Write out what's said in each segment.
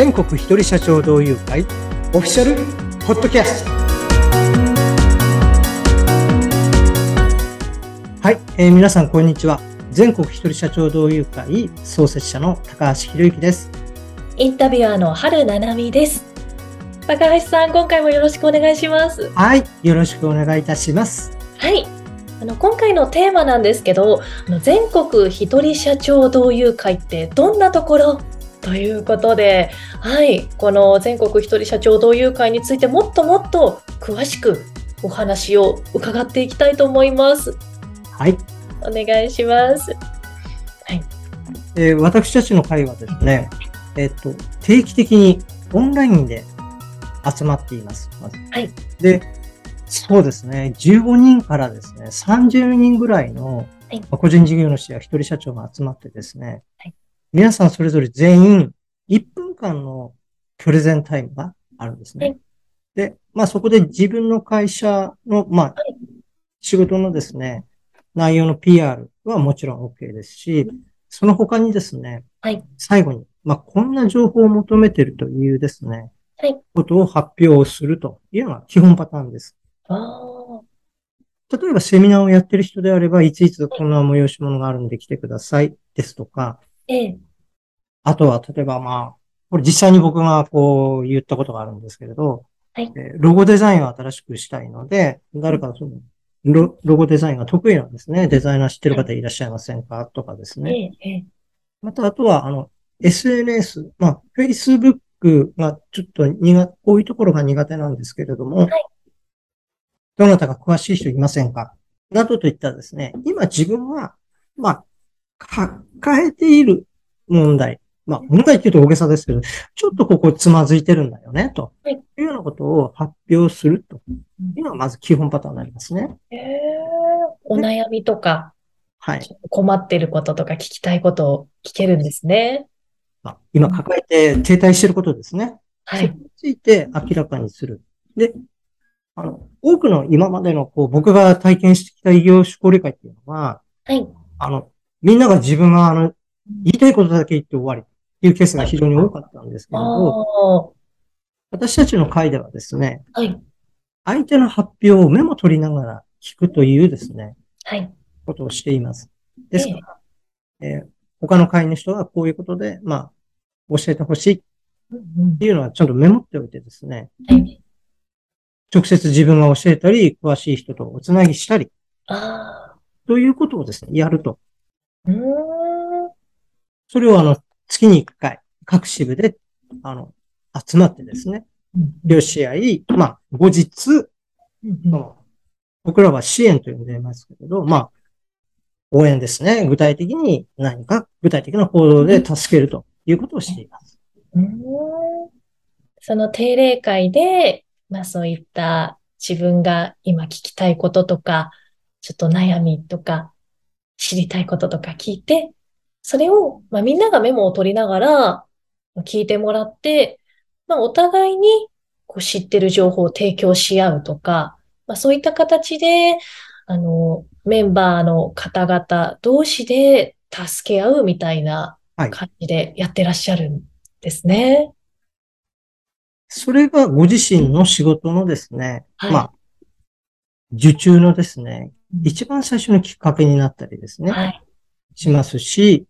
全国一人社長同友会オフィシャルポッドキャストはい、えー皆さんこんにちは全国一人社長同友会創設者の高橋博之ですインタビュアーの春七海です。高橋さん、今回もよろしくお願いします。はいよろしくお願いいたしますはい。あの今回のテーマなんですけど、あの全国一人社長同友会ってどんなところということで、はい、この全国一人社長同友会についてもっともっと詳しくお話を伺っていきたいと思います。はい、お願いします。えー私たちの会はですねえっ、と定期的にオンラインで集まっていますまずはい。で、そうですね、15人からですね、30人ぐらいの、個人事業主や一人社長が集まってですね、はい皆さんそれぞれ全員1分間のプレゼンタイムがあるんですね。はい。で、まあそこで自分の会社の、まあはい仕事のですね、内容の PR はもちろん OK ですし、その他にですね、はい。最後に、まあこんな情報を求めているというですね、はい。ことを発表するというのが基本パターンです。例えばセミナーをやってる人であれば、いついつこんな催し物があるんで来てくださいですとか、ええ、あとは例えばまあ、これ実際に僕がこう言ったことがあるんですけれど、はい。えーロゴデザインを新しくしたいので、誰かそのロロゴデザインが得意なんですね。デザイナー知ってる方いらっしゃいませんかとかですね。ええ、ええ、また、あとは、あの、SNS、まあ、Facebook がちょっと苦、こういうところが苦手なんですけれども、い。どなたか詳しい人いませんか？などといったですね、今自分は、まあ、抱えている問題、まあ、問題って言うと大げさですけど、ちょっとここつまずいてるんだよね、とはいいうようなことを発表するというのがまず基本パターンになりますね。ええお悩みとか、はい。困ってることとか聞きたいことを聞けるんですね。まあ、今抱えて停滞していることですね。はい。それについて明らかにする。で、あの、多くの今までのこう僕が体験してきた異業種交流会っていうのは、はい。あの、みんなが自分があの、言いたいことだけ言って終わりっていうケースが非常に多かったんですけれど、あ私たちの会ではですね、あ、はい。相手の発表をメモ取りながら聞くというですね、はい。ことをしています。ですから、えー他の会の人がこういうことで、まあ、教えてほしいっうんていうのはちゃんとメモっておいてですね、うんはい。直接自分が教えたり、詳しい人とおつなぎしたり、ということをですね、やると。うーん。それをあの、月に1回、各支部で、あの、集まってですね、よし合い、まあ、後日、僕らは支援と呼んでいますけれど、まあ、応援ですね。具体的に何か具体的な行動で助けるということをしています。うーんその定例会で、まあそういった自分が今聞きたいこととか、ちょっと悩みとか、知りたいこととか聞いて、それを、まあみんながメモを取りながら聞いてもらって、まあお互いにこう知ってる情報を提供し合うとか、まあそういった形で、あの、メンバーの方々同士で助け合うみたいなはい感じでやってらっしゃるんですね。それがご自身の仕事のですね、はいまあ、受注のですね、一番最初のきっかけになったりですね、はい。しますし、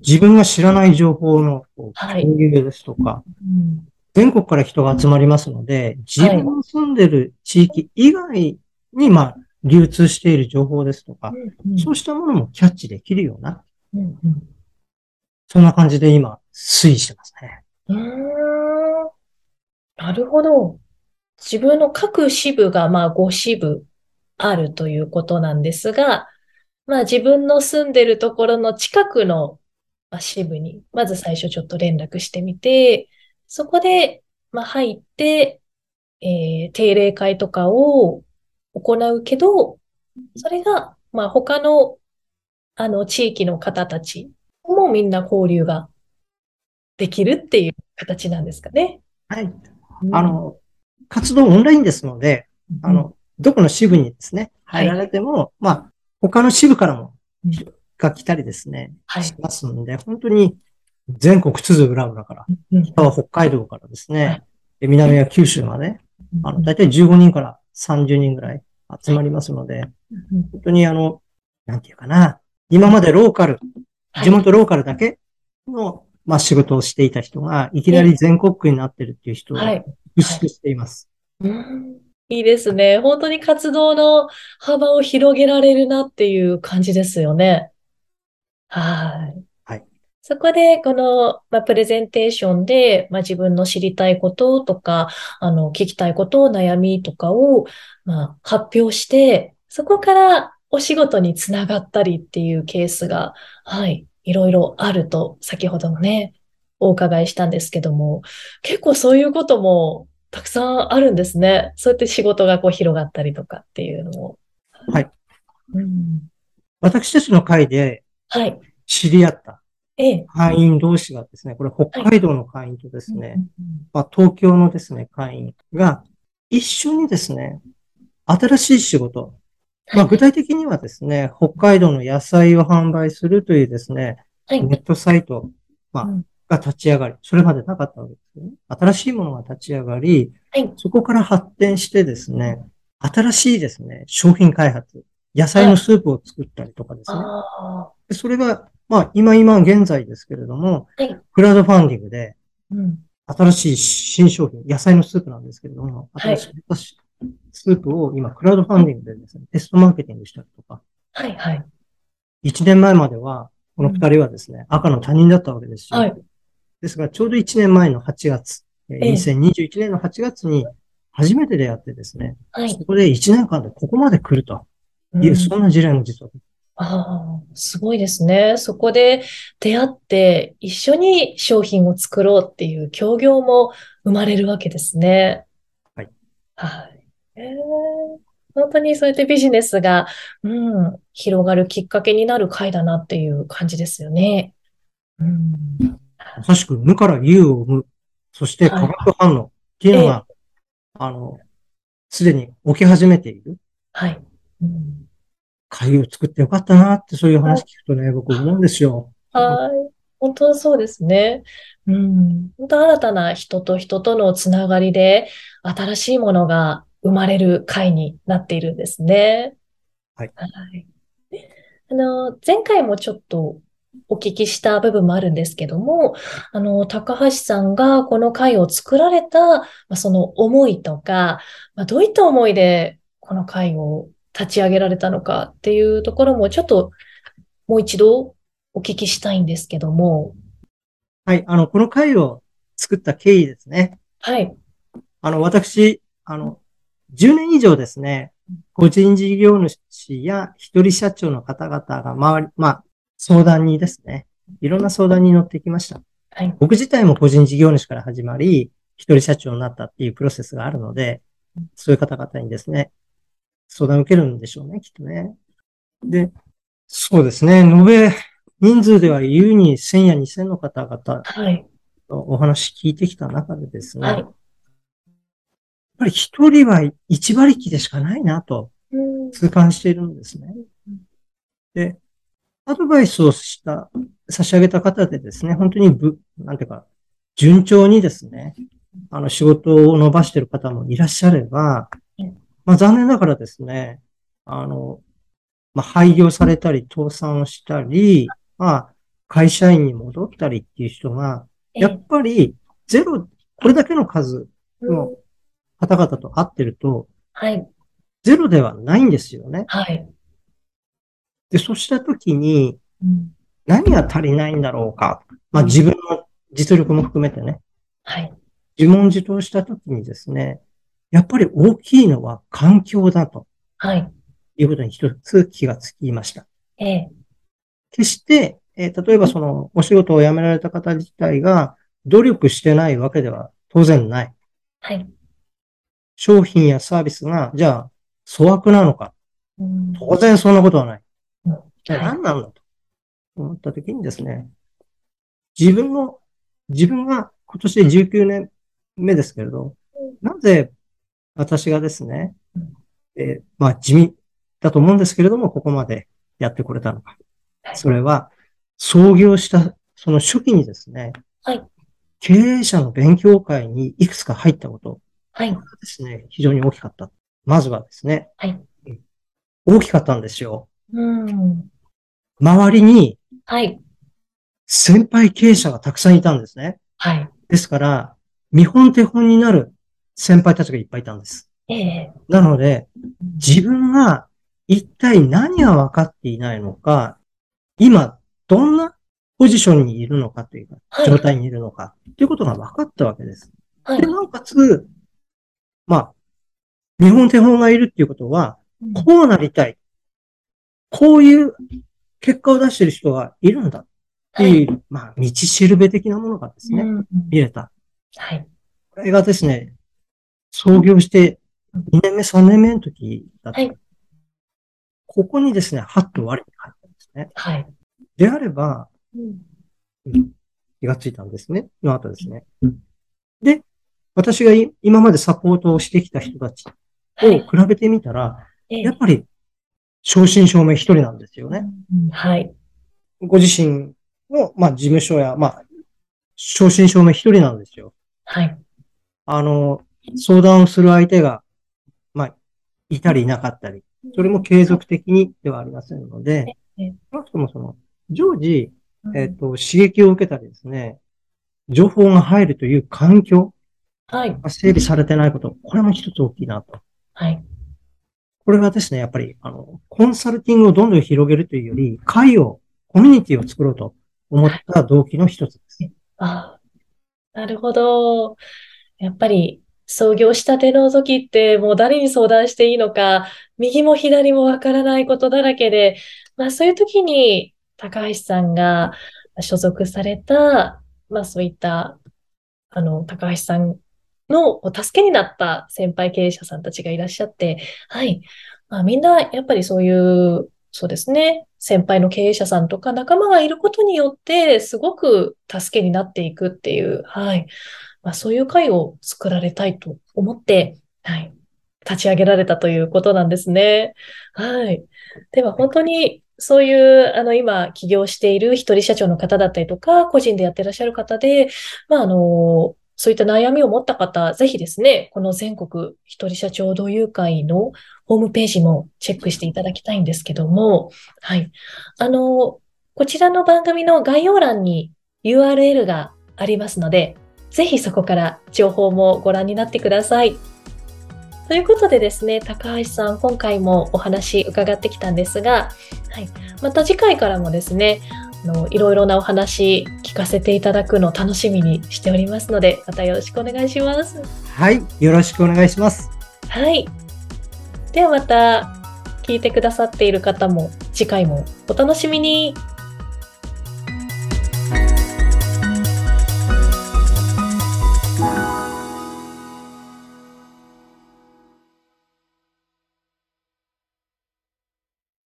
自分が知らない情報の共有ですとか、うん。全国から人が集まりますので、自分の住んでる地域以外に、まあ、流通している情報ですとか、うんそうしたものもキャッチできるような、うんうん。そんな感じで今、推移してますね。なるほど。自分の各支部がまあ5支部あるということなんですが、まあ自分の住んでるところの近くのまあ支部にまず最初ちょっと連絡してみて、そこでまあ入って、えー定例会とかを行うけど、それがまあ他のあの地域の方たちもみんな交流ができるっていう形なんですかね。はい。あの、活動オンラインですので、うん、あの、どこの支部にですね、はい。入られても、まあ、他の支部からもうん、が来たりですね、はい。しますので、本当に全国津々浦々から、うん北は北海道からですね、南は九州まで、あの、だいたい15人から30人ぐらい集まりますので、うん本当にあの、なんていうかな、今までローカル、はい。地元ローカルだけの、まあ仕事をしていた人が、いきなり全国区になってるっていう人をはい。意識しています。うん。いいですね。本当に活動の幅を広げられるなっていう感じですよね。はい。はい。そこで、この、まあ、プレゼンテーションで、まあ、自分の知りたいこととか、あの、聞きたいこと、悩みとかを、まあ、発表して、そこからお仕事につながったりっていうケースが、はい、いろいろあると、先ほどもね、お伺いしたんですけども、結構そういうこともたくさんあるんですね。そうやって仕事がこう広がったりとかっていうのも。はい。うん、私たちの会ではい。知り合ったええ。会員同士がですね、これ北海道の会員とですね、うんまあ、東京のですね、会員が一緒にですね、新しい仕事、まあ、具体的にはですね、北海道の野菜を販売するというですね、はい。ネットサイト、まあうんが立ち上がり、それまでなかったわけですよね。新しいものが立ち上がり、はい。そこから発展してですね、新しいですね、商品開発、野菜のスープを作ったりとかですね。あでそれが、まあ、今今現在ですけれども、はいクラウドファンディングで。新しい新商品、野菜のスープなんですけれども、はい新しいスープを今、クラウドファンディングでですね、テストマーケティングしたりとか、はい。はい。1年前までは、この2人はですね、赤の他人だったわけですよ。はい。ですが、ちょうど1年前の8月、えーええ2021年の8月に初めて出会ってですね、はい。そこで1年間でここまで来るという、うんそんな事例も実は。ああ、すごいですね。そこで出会って一緒に商品を作ろうっていう協業も生まれるわけですね。はい。はい。えー本当にそうやってビジネスが、うん、広がるきっかけになる回だなっていう感じですよね。うん。まさしく無から有を生む、そして化学反応っていうのが、あの、すでに起き始めているはい。うん会を作ってよかったなってそういう話聞くとね、僕思うんですよ。はい。本当そうですね。うん。本当新たな人と人とのつながりで、新しいものが生まれる会になっているんですね。はい。はい。あの、前回もちょっとお聞きした部分もあるんですけども、あの、高橋さんがこの会を作られた、まあ、その思いとか、まあ、どういった思いでこの会を立ち上げられたのかっていうところもちょっともう一度お聞きしたいんですけども、はい。あの、この会を作った経緯ですね。はい。あの、私、あの、10年以上ですね、個人事業主や一人社長の方々が周り、まあ、相談にですね、いろんな相談に乗ってきました。はい。僕自体も個人事業主から始まり、一人社長になったっていうプロセスがあるので、そういう方々にですね、相談を受けるんでしょうね、きっとね。で、そうですね、延べ人数では優に1000や2000の方々はい。のお話聞いてきた中でですね、はいやっぱり一人は一馬力でしかないなとうん痛感しているんですね。で、アドバイスをした、差し上げた方でですね、本当にぶ、なんていうか、順調にですね、あの仕事を伸ばしている方もいらっしゃればうん、まあ残念ながらですね、あの、まあ廃業されたり倒産をしたり、まあ会社員に戻ったりっていう人が、やっぱりゼロ、これだけの数の方々と会ってると、はい。ゼロではないんですよね。はい。で、そうしたときに、うん何が足りないんだろうか。まあ自分の実力も含めてね、はい。自問自答したときにですね、やっぱり大きいのは環境だとはい。いうことに一つ気がつきました。ええ。決して、えー例えばそのお仕事を辞められた方自体が努力してないわけでは当然ない。はい。商品やサービスが、じゃあ、粗悪なのか。うん当然そんなことはない。何なんだと思ったときにですね、自分の、自分が今年で19年目ですけれど、なぜ私がですねうん、えーまあ地味だと思うんですけれども、ここまでやってこれたのか。はいそれは、創業したその初期にですね、はい。経営者の勉強会にいくつか入ったこと、はい。ですね、非常に大きかった。まずはですね、はい。大きかったんですよ。うん。周りにはい。先輩経営者がたくさんいたんですね。はい。ですから、見本手本になる先輩たちがいっぱいいたんです。ええなので、自分が一体何が分かっていないのか、今、どんなポジションにいるのかというか、はい状態にいるのか、ということが分かったわけです。はいで、。なおかつ、まあ、見本手本がいるっていうことは、こうなりたい。こういう結果を出している人がいるんだっていう、まあ、道しるべ的なものがですね、うん見れた。はい。これがですね、創業して2年目、3年目の時だった。はいここにですね、ハッと割に入ったんですね。はい。であれば、うん気がついたんですね。の後ですね。で、私がい今までサポートをしてきた人たちはい。を比べてみたら、ええやっぱり、正真正銘一人なんですよね。うんはい。ご自身の、まあ、事務所や、まあ、正真正銘一人なんですよ。はい。あの、相談をする相手が、まあ、いたりいなかったり、それも継続的にではありませんのでええ、少なくともその、常時、うんえっ、と、刺激を受けたりですね、情報が入るという環境はい。が整備されてないこと、これも一つ大きいなと。はい。これがですね、やっぱり、あの、コンサルティングをどんどん広げるというより、会を、コミュニティを作ろうと思った動機の一つです。ああ、なるほど。やっぱり、創業したての時って、もう誰に相談していいのか、右も左もわからないことだらけで、まあそういう時に、高橋さんが所属された、まあそういった、あの、高橋さんの助けになった先輩経営者さんたちがいらっしゃって、はい。まあみんな、やっぱりそういう、そうですね。先輩の経営者さんとか仲間がいることによって、すごく助けになっていくっていう、はい。まあ、そういう会を作られたいと思って、はい。立ち上げられたということなんですね。はい。では、本当に、そういう、あの、今、起業している一人社長の方だったりとか、個人でやってらっしゃる方で、まあ、あの、そういった悩みを持った方、ぜひですね、この全国一人社長同友会のホームページもチェックしていただきたいんですけども、はい。あの、こちらの番組の概要欄に URL がありますので、ぜひそこから情報もご覧になってください。ということでですね、高橋さん、今回もお話伺ってきたんですが、はい。また次回からもですね、の、いろいろなお話聞かせていただくのを楽しみにしておりますので、またよろしくお願いします。はい。よろしくお願いします。はい。ではまた聞いてくださっている方も次回もお楽しみに。